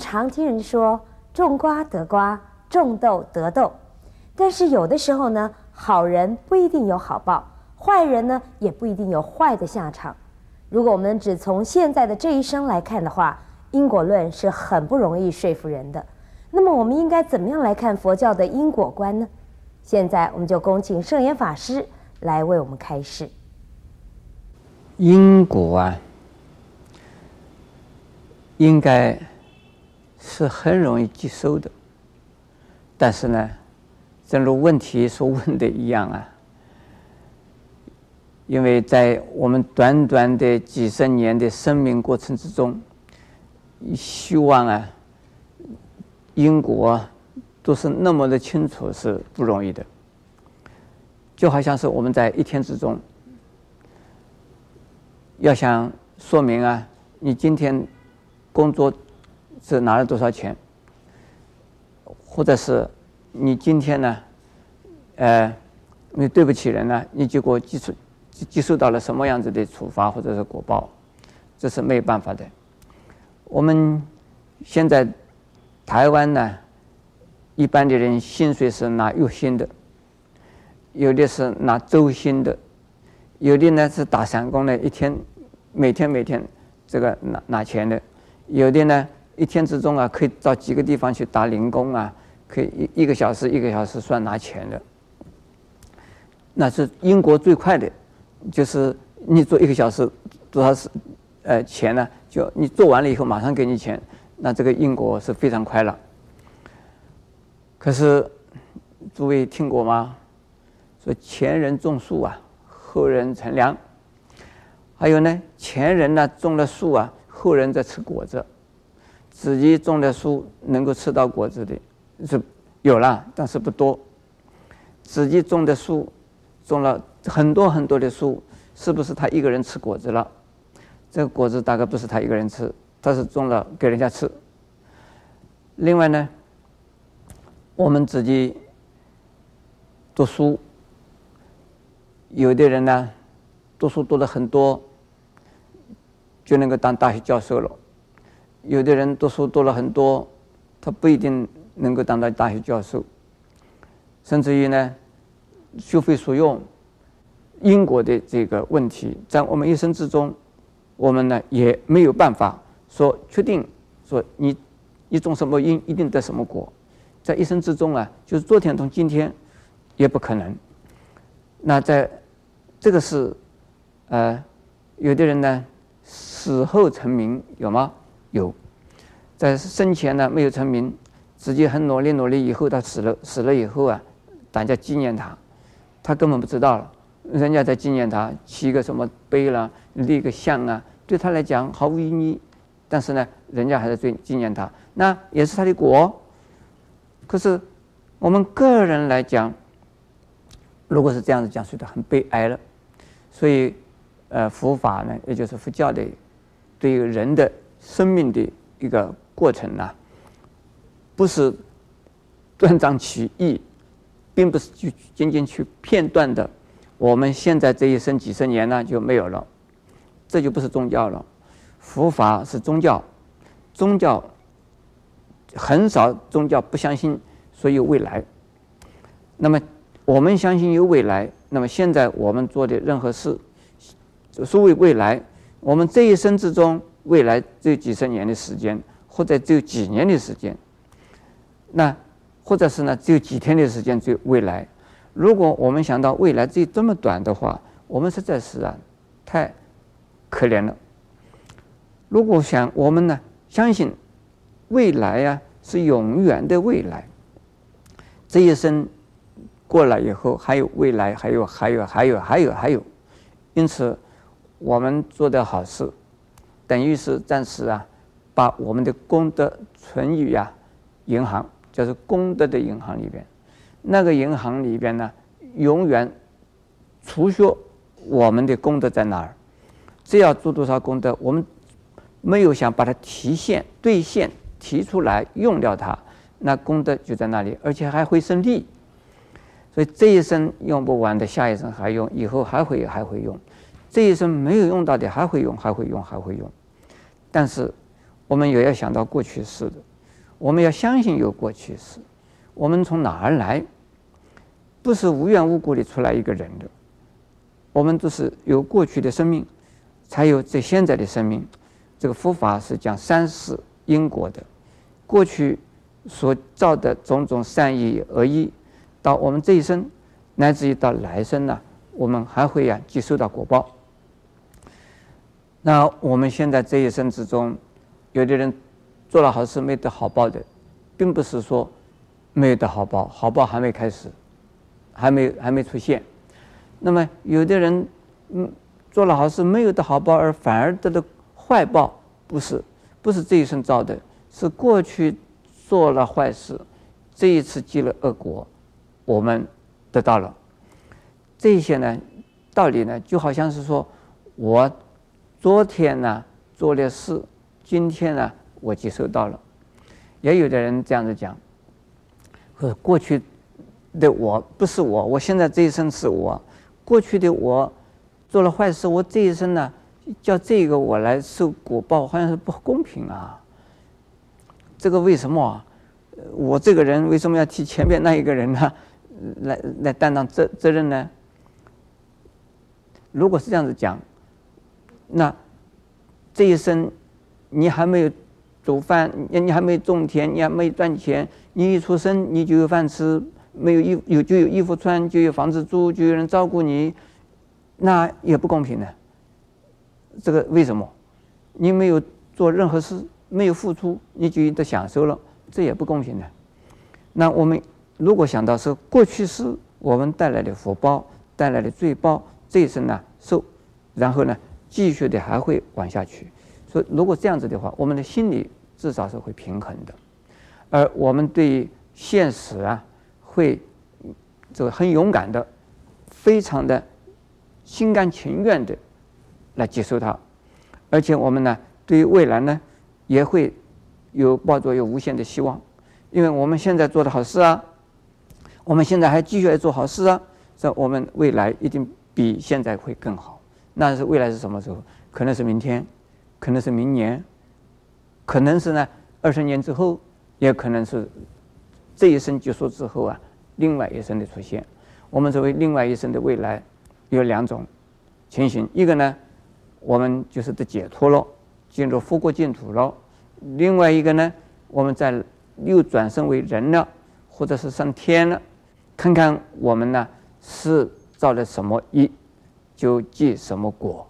常听人说“种瓜得瓜，种豆得豆”，但是有的时候呢，好人不一定有好报，坏人呢也不一定有坏的下场。如果我们只从现在的这一生来看的话，因果论是很不容易说服人的。那么，我们应该怎么样来看佛教的因果观呢？现在，我们就恭请圣严法师来为我们开示。因果啊，应该是很容易接受的，但是呢，正如问题所问的一样啊，因为在我们短短的几十年的生命过程之中，希望啊，因果都是那么的清楚是不容易的，就好像是我们在一天之中。要想说明啊，你今天工作是拿了多少钱，或者是你今天呢，呃，你对不起人呢，你结果接受接受到了什么样子的处罚或者是果报，这是没有办法的。我们现在台湾呢，一般的人薪水是拿月薪的，有的是拿周薪的。有的呢是打散工的，一天每天每天这个拿拿钱的；有的呢一天之中啊可以到几个地方去打零工啊，可以一一个小时一个小时算拿钱的。那是英国最快的，就是你做一个小时多少是呃钱呢？就你做完了以后马上给你钱，那这个英国是非常快了。可是诸位听过吗？说前人种树啊。后人乘凉，还有呢，前人呢种了树啊，后人在吃果子，自己种的树能够吃到果子的是有了，但是不多。自己种的树，种了很多很多的树，是不是他一个人吃果子了？这个果子大概不是他一个人吃，他是种了给人家吃。另外呢，我们自己读书。有的人呢，读书读了很多，就能够当大学教授了；有的人读书读了很多，他不一定能够当到大学教授。甚至于呢，学非所用，因果的这个问题，在我们一生之中，我们呢也没有办法说确定说你你种什么因一定得什么果，在一生之中啊，就是昨天同今天也不可能。那在这个是，呃，有的人呢，死后成名有吗？有，在生前呢没有成名，自己很努力努力，以后他死了死了以后啊，大家纪念他，他根本不知道了，人家在纪念他，起个什么碑啦，立个像啊，对他来讲毫无意义，但是呢，人家还在最纪念他，那也是他的果。可是我们个人来讲，如果是这样子讲，觉得很悲哀了。所以，呃，佛法呢，也就是佛教的，对于人的生命的一个过程呢，不是断章取义，并不是去仅仅去片段的。我们现在这一生几十年呢就没有了，这就不是宗教了。佛法是宗教，宗教很少宗教不相信所有未来。那么我们相信有未来。那么现在我们做的任何事，所谓未来，我们这一生之中，未来只有几十年的时间，或者只有几年的时间，那或者是呢，只有几天的时间，只有未来。如果我们想到未来只有这么短的话，我们实在是啊，太可怜了。如果想我们呢，相信未来呀、啊、是永远的未来，这一生。过了以后还有未来，还有还有还有还有还有，因此我们做的好事，等于是暂时啊，把我们的功德存于啊银行，就是功德的银行里边。那个银行里边呢，永远储蓄我们的功德在哪儿？只要做多少功德，我们没有想把它提现兑现提出来用掉它，那功德就在那里，而且还会生利。所以这一生用不完的，下一生还用，以后还会还会用。这一生没有用到的，还会用，还会用，还会用。但是我们也要想到过去式的，我们要相信有过去式。我们从哪儿来？不是无缘无故的出来一个人的。我们都是有过去的生命，才有这现在的生命。这个佛法是讲三世因果的，过去所造的种种善意恶意，到我们这一生，乃至于到来生呢，我们还会呀、啊，接受到果报。那我们现在这一生之中，有的人做了好事没得好报的，并不是说没有得好报，好报还没开始，还没还没出现。那么有的人嗯做了好事没有得好报，而反而得的坏报，不是不是这一生造的，是过去做了坏事，这一次积了恶果，我们得到了。这些呢道理呢，就好像是说我。昨天呢做了事，今天呢我接受到了。也有的人这样子讲，和过去的我不是我，我现在这一生是我。过去的我做了坏事，我这一生呢叫这个我来受果报，好像是不公平啊。这个为什么啊？我这个人为什么要替前面那一个人呢来来担当责责任呢？如果是这样子讲。那这一生，你还没有煮饭，你你还没种田，你还没赚钱，你一出生你就有饭吃，没有衣有就有衣服穿，就有房子住，就有人照顾你，那也不公平的。这个为什么？你没有做任何事，没有付出，你就得享受了，这也不公平的。那我们如果想到是过去是我们带来的福报，带来的罪报，这一生呢受，然后呢？继续的还会往下去，所以如果这样子的话，我们的心理至少是会平衡的，而我们对于现实啊，会这个很勇敢的，非常的心甘情愿的来接受它，而且我们呢，对于未来呢，也会有抱着有无限的希望，因为我们现在做的好事啊，我们现在还继续来做好事啊，这我们未来一定比现在会更好。那是未来是什么时候？可能是明天，可能是明年，可能是呢二十年之后，也可能是这一生结束之后啊，另外一生的出现。我们作为另外一生的未来，有两种情形：一个呢，我们就是得解脱了，进入佛国净土了；另外一个呢，我们在又转生为人了，或者是上天了，看看我们呢是造了什么业。就结什么果。